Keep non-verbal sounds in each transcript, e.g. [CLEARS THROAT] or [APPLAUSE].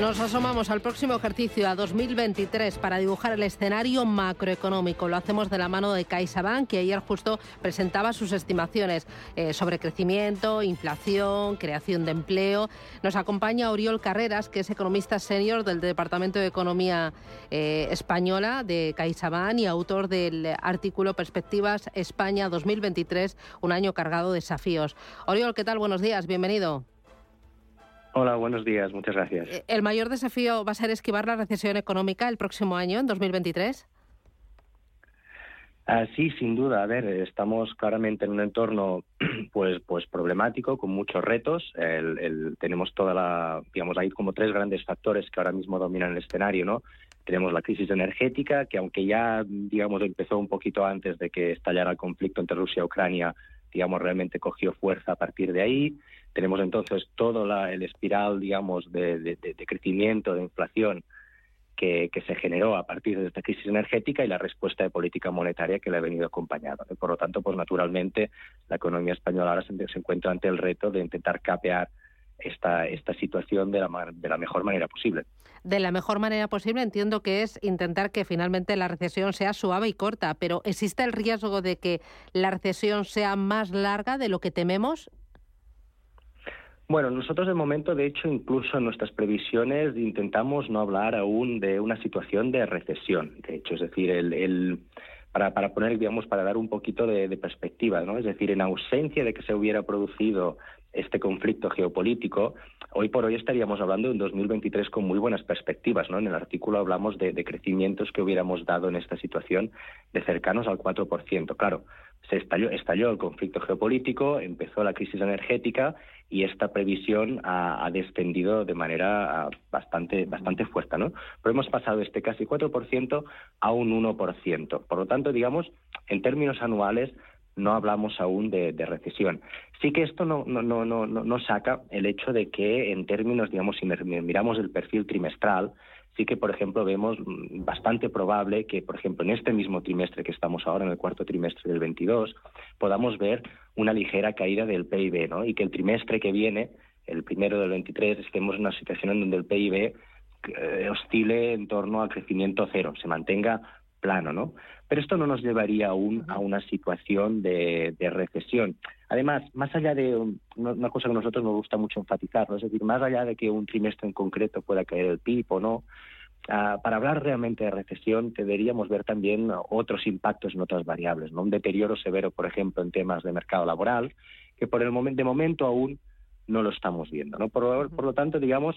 Nos asomamos al próximo ejercicio, a 2023, para dibujar el escenario macroeconómico. Lo hacemos de la mano de CaixaBank, que ayer justo presentaba sus estimaciones eh, sobre crecimiento, inflación, creación de empleo. Nos acompaña Oriol Carreras, que es economista senior del Departamento de Economía eh, Española de CaixaBank y autor del artículo Perspectivas España 2023, un año cargado de desafíos. Oriol, ¿qué tal? Buenos días, bienvenido. Hola, buenos días, muchas gracias. Eh, ¿El mayor desafío va a ser esquivar la recesión económica el próximo año, en 2023? Ah, sí, sin duda. A ver, estamos claramente en un entorno [CLEARS THROAT] pues, pues problemático, con muchos retos. tenemos toda la, digamos, hay como tres grandes factores que ahora mismo dominan el escenario, ¿no? Tenemos la crisis energética, que aunque ya, digamos, empezó un poquito antes de que estallara el conflicto entre Rusia y Ucrania, digamos, realmente cogió fuerza a partir de ahí. Tenemos entonces todo la, el espiral, digamos, de, crecimiento, de inflación que, se generó a partir de esta crisis energética y la respuesta de política monetaria que le ha venido acompañada. Por lo tanto, pues naturalmente la economía española ahora se, encuentra ante el reto de intentar capear esta, esta situación de la, de la mejor manera posible. De la mejor manera posible entiendo que es intentar que finalmente la recesión sea suave y corta, pero ¿existe el riesgo de que la recesión sea más larga de lo que tememos? Bueno, nosotros de momento, de hecho, incluso en nuestras previsiones intentamos no hablar aún de una situación de recesión. De hecho, es decir, el, para, para, poner, digamos, para dar un poquito de, de, perspectiva, ¿no? Es decir, en ausencia de que se hubiera producido este conflicto geopolítico, hoy por hoy estaríamos hablando de un 2023 con muy buenas perspectivas. ¿no? En el artículo hablamos de, crecimientos que hubiéramos dado en esta situación de cercanos al 4%. Claro, se estalló, estalló el conflicto geopolítico, empezó la crisis energética y esta previsión ha, descendido de manera ah, bastante, bastante fuerte. ¿no? Pero hemos pasado de este casi 4% a un 1%. Por lo tanto, digamos, en términos anuales, no hablamos aún de, recesión. Sí que esto no, no, no, no, no saca el hecho de que en términos, digamos, si miramos el perfil trimestral, sí que, por ejemplo, vemos mm, bastante probable que, por ejemplo, en este mismo trimestre que estamos ahora, en el cuarto trimestre del 22, podamos ver una ligera caída del PIB, ¿no? Y que el trimestre que viene, el primero del 23, estemos en una situación en donde el PIB eh, oscile en torno al crecimiento cero, se mantenga plano, ¿no? Pero esto no nos llevaría aún a una situación de, recesión. Además, más allá de una cosa que a nosotros nos gusta mucho enfatizar, es decir, más allá de que un trimestre en concreto pueda caer el PIB o no, ah, para hablar realmente de recesión deberíamos ver también otros impactos en otras variables, ¿no? Un deterioro severo, por ejemplo, en temas de mercado laboral, que por el momento, de momento aún no lo estamos viendo, ¿no? por lo tanto, digamos,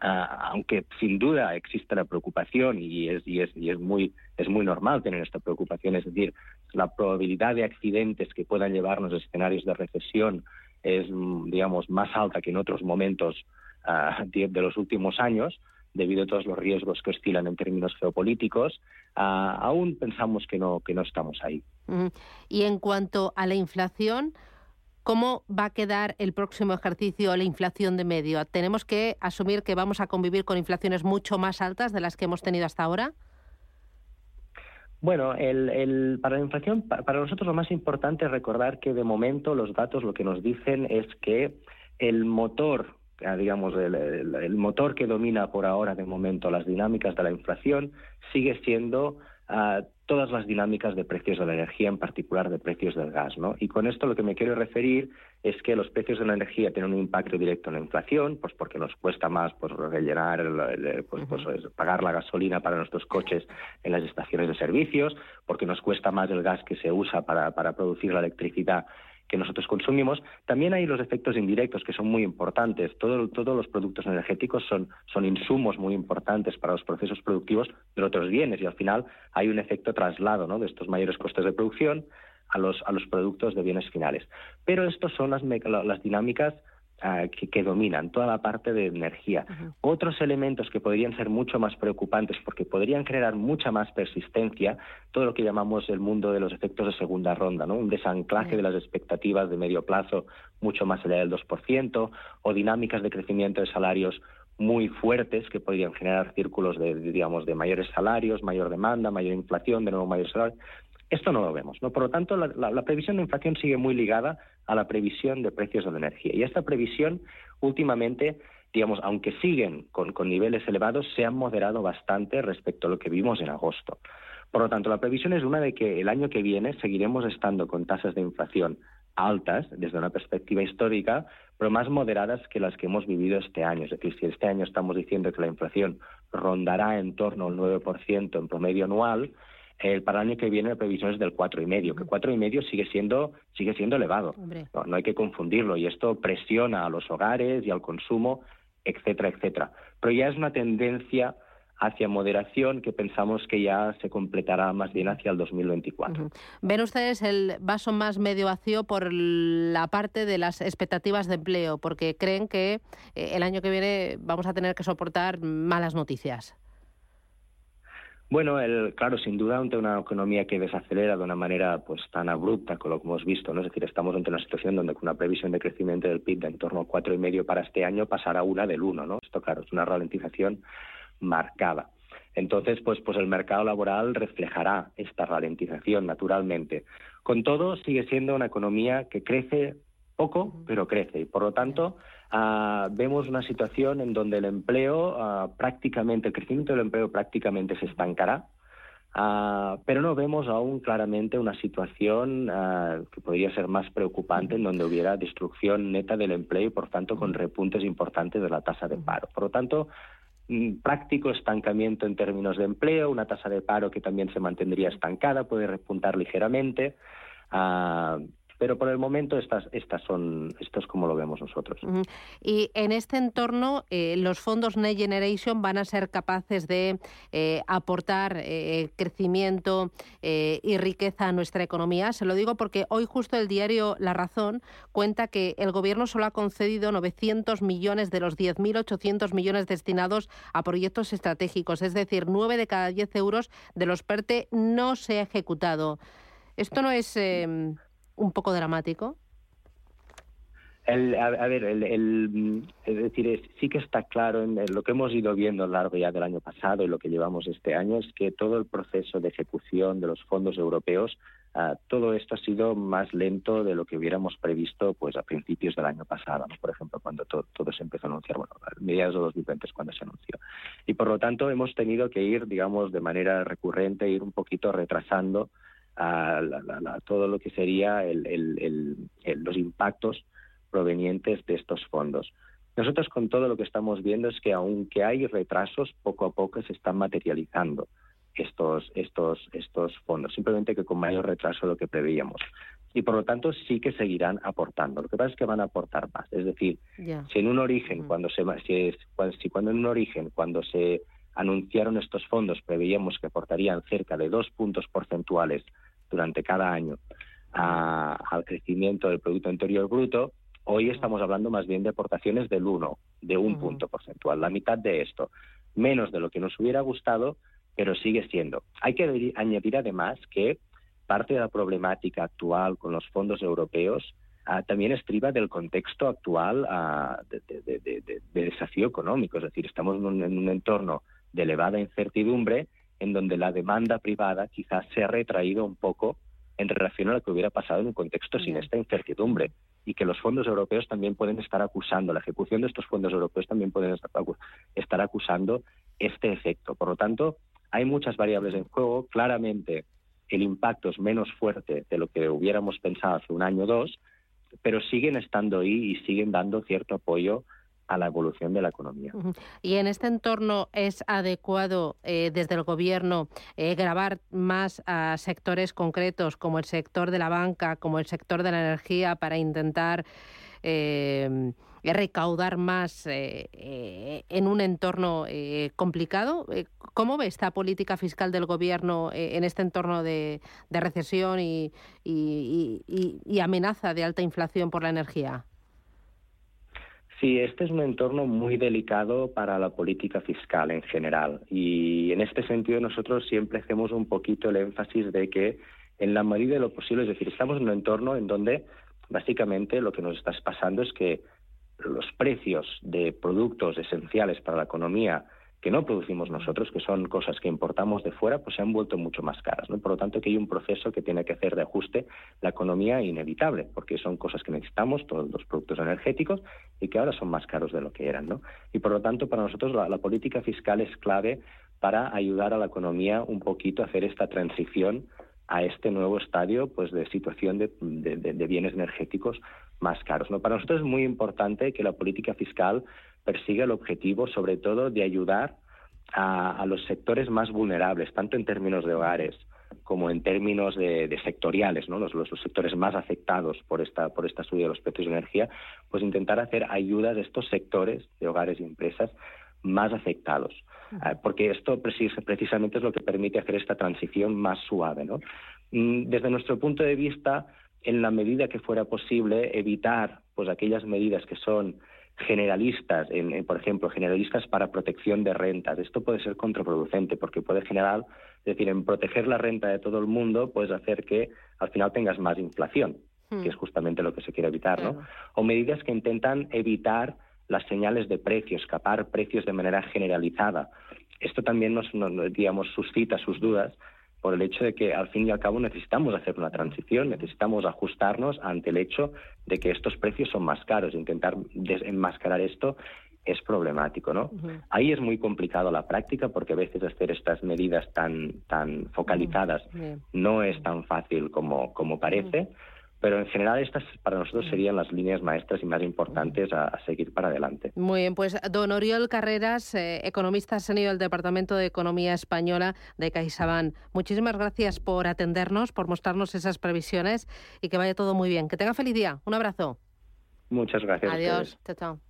aunque sin duda existe la preocupación y es, y es, y es, muy, es muy normal tener esta preocupación, es decir, la probabilidad de accidentes que puedan llevarnos a escenarios de recesión es, digamos, más alta que en otros momentos [LAUGHS] uh, de, los últimos años, debido a todos los riesgos que oscilan en términos geopolíticos, uh, aún pensamos que no, que no estamos ahí. Y en cuanto a la inflación, ¿Cómo va a quedar el próximo ejercicio la inflación de medio? ¿Tenemos que asumir que vamos a convivir con inflaciones mucho más altas de las que hemos tenido hasta ahora? Bueno, para la inflación, para nosotros lo más importante es recordar que de momento los datos lo que nos dicen es que el motor, ah, digamos, el, motor que domina por ahora de momento las dinámicas de la inflación sigue siendo uh, todas las dinámicas de precios de la energía, en particular de precios del gas. ¿no? Y con esto lo que me quiero referir es que los precios de la energía tienen un impacto directo en la inflación, pues porque nos cuesta más pues, rellenar, pues, pues, pagar la gasolina para nuestros coches en las estaciones de servicios, porque nos cuesta más el gas que se usa para, para producir la electricidad que nosotros consumimos, también hay los efectos indirectos que son muy importantes. todos los productos energéticos son, son insumos muy importantes para los procesos productivos de otros bienes y al final hay un efecto traslado ¿no? de estos mayores costes de producción a los, a los productos de bienes finales. Pero estas son las, las dinámicas ah, que, dominan toda la parte de energía. Otros elementos que podrían ser mucho más preocupantes porque podrían generar mucha más persistencia, todo lo que llamamos el mundo de los efectos de segunda ronda, ¿no? un desanclaje de las expectativas de medio plazo mucho más allá del 2%, o dinámicas de crecimiento de salarios muy fuertes que podrían generar círculos de, digamos, de mayores salarios, mayor demanda, mayor inflación, de nuevo mayor salario. Esto no lo vemos, ¿no? Por lo tanto, la, previsión de inflación sigue muy ligada a la previsión de precios de la energía. Y esta previsión, últimamente, digamos, aunque siguen con, con niveles elevados, se han moderado bastante respecto a lo que vimos en agosto. Por lo tanto, la previsión es una de que el año que viene seguiremos estando con tasas de inflación altas desde una perspectiva histórica, pero más moderadas que las que hemos vivido este año. Es decir, si este año estamos diciendo que la inflación rondará en torno al 9% en promedio anual, el para el año que viene la previsión es del 4,5, que 4,5 sigue siendo sigue siendo elevado. No, no hay que confundirlo y esto presiona a los hogares y al consumo, etcétera, etcétera. Pero ya es una tendencia hacia moderación que pensamos que ya se completará más bien hacia el 2024. ¿Ven ustedes el vaso más medio vacío por la parte de las expectativas de empleo? Porque creen que eh, el año que viene vamos a tener que soportar malas noticias. Bueno, el, claro, sin duda ante una economía que desacelera de una manera pues tan abrupta como lo que hemos visto, ¿no? Es decir, estamos ante una situación donde con una previsión de crecimiento del PIB de en torno y medio para este año pasará una del uno, ¿no? Esto claro es una ralentización marcada. Entonces, pues, pues el mercado laboral reflejará esta ralentización naturalmente. Con todo, sigue siendo una economía que crece poco, pero crece. Y por lo tanto, ah, vemos una situación en donde el empleo ah, prácticamente, el crecimiento del empleo prácticamente se estancará. Ah, pero no vemos aún claramente una situación que podría ser más preocupante en donde hubiera destrucción neta del empleo y por tanto con repuntes importantes de la tasa de paro. Por lo tanto, práctico estancamiento en términos de empleo, una tasa de paro que también se mantendría estancada, puede repuntar ligeramente. Ah, pero por el momento estas, estas son, esto es como lo vemos nosotros. Y en este entorno, eh, los fondos Next Generation van a ser capaces de eh, aportar eh, crecimiento y riqueza a nuestra economía. Se lo digo porque hoy justo el diario La Razón cuenta que el Gobierno solo ha concedido 900 millones de los 10.800 millones destinados a proyectos estratégicos, es decir, 9 de cada 10 euros de los PERTE no se ha ejecutado. Esto no es em, un poco dramático? El, a, ver, el, es decir, sí que está claro en lo que hemos ido viendo a lo largo ya del año pasado y lo que llevamos este año es que todo el proceso de ejecución de los fondos europeos, ah, todo esto ha sido más lento de lo que hubiéramos previsto pues a principios del año pasado, por ejemplo, cuando todo se empezó a anunciar, bueno, a mediados de 2020 es cuando se anunció. Y por lo tanto hemos tenido que ir, digamos, de manera recurrente, ir un poquito retrasando a, todo lo que sería los impactos provenientes de estos fondos. Nosotros con todo lo que estamos viendo es que aunque hay retrasos, poco a poco se están materializando estos, estos, estos fondos, simplemente que con mayor retraso de lo que preveíamos. Y por lo tanto sí que seguirán aportando. Lo que pasa es que van a aportar más. Es decir, si en un origen, cuando se si, si cuando en un origen, cuando se anunciaron estos fondos, preveíamos que aportarían cerca de dos puntos porcentuales durante cada año al crecimiento del Producto Interior Bruto, hoy estamos hablando más bien de aportaciones del 1, de un punto porcentual, la mitad de esto, menos de lo que nos hubiera gustado, pero sigue siendo. Hay que añadir además que parte de la problemática actual con los fondos europeos ah, también estriba del contexto actual ah, de, desafío económico, es decir, estamos en un entorno de elevada incertidumbre en donde la demanda privada quizás se ha retraído un poco en relación a lo que hubiera pasado en un contexto sin esta incertidumbre y que los fondos europeos también pueden estar acusando, la ejecución de estos fondos europeos también pueden estar acusando este efecto. Por lo tanto, hay muchas variables en juego. Claramente, el impacto es menos fuerte de lo que hubiéramos pensado hace un año o dos, pero siguen estando ahí y siguen dando cierto apoyo a la evolución de la economía. Y en este entorno es adecuado eh, desde el Gobierno eh, grabar más a sectores concretos como el sector de la banca, como el sector de la energía, para intentar eh, recaudar más en un entorno complicado. ¿Cómo ve esta política fiscal del Gobierno en este entorno de, recesión y amenaza de alta inflación por la energía? Sí, este es un entorno muy delicado para la política fiscal en general. Y en este sentido nosotros siempre hacemos un poquito el énfasis de que en la medida de lo posible, es decir, estamos en un entorno en donde básicamente lo que nos está pasando es que los precios de productos esenciales para la economía que no producimos nosotros, que son cosas que importamos de fuera, pues se han vuelto mucho más caras. ¿no? Por lo tanto, que hay un proceso que tiene que hacer de ajuste la economía inevitable, porque son cosas que necesitamos, todos los productos energéticos, y que ahora son más caros de lo que eran. ¿no? Y por lo tanto, para nosotros la, política fiscal es clave para ayudar a la economía un poquito a hacer esta transición a este nuevo estadio pues de situación de, de, bienes energéticos más caros. ¿no? Para nosotros es muy importante que la política fiscal persigue el objetivo, sobre todo, de ayudar a, los sectores más vulnerables, tanto en términos de hogares como en términos de, sectoriales, ¿no? Los, sectores más afectados por esta, por esta subida de los precios de energía, pues intentar hacer ayudas de estos sectores de hogares y empresas más afectados. Ah, porque esto precisamente es lo que permite hacer esta transición más suave. ¿no? Mm, desde nuestro punto de vista, en la medida que fuera posible, evitar pues aquellas medidas que son generalistas, en, por ejemplo, generalistas para protección de rentas. Esto puede ser contraproducente porque puede generar, es decir, en proteger la renta de todo el mundo puedes hacer que al final tengas más inflación, que es hmm. justamente lo que se quiere evitar, ¿no? O medidas que intentan evitar las señales de precios, escapar precios de manera generalizada. Esto también nos, nos digamos, suscita sus dudas por el hecho de que al fin y al cabo necesitamos hacer una transición, necesitamos ajustarnos ante el hecho de que estos precios son más caros. Intentar desenmascarar esto es problemático, ¿no? Ahí es muy complicado la práctica porque a veces hacer estas medidas tan tan focalizadas no es tan fácil como como parece. Pero en general estas para nosotros serían las líneas maestras y más importantes a, seguir para adelante. Muy bien, pues don Oriol Carreras, eh, economista senior del Departamento de Economía Española de CaixaBank. Muchísimas gracias por atendernos, por mostrarnos esas previsiones y que vaya todo muy bien. Que tenga feliz día. Un abrazo. Muchas gracias. Adiós. Chao, chao.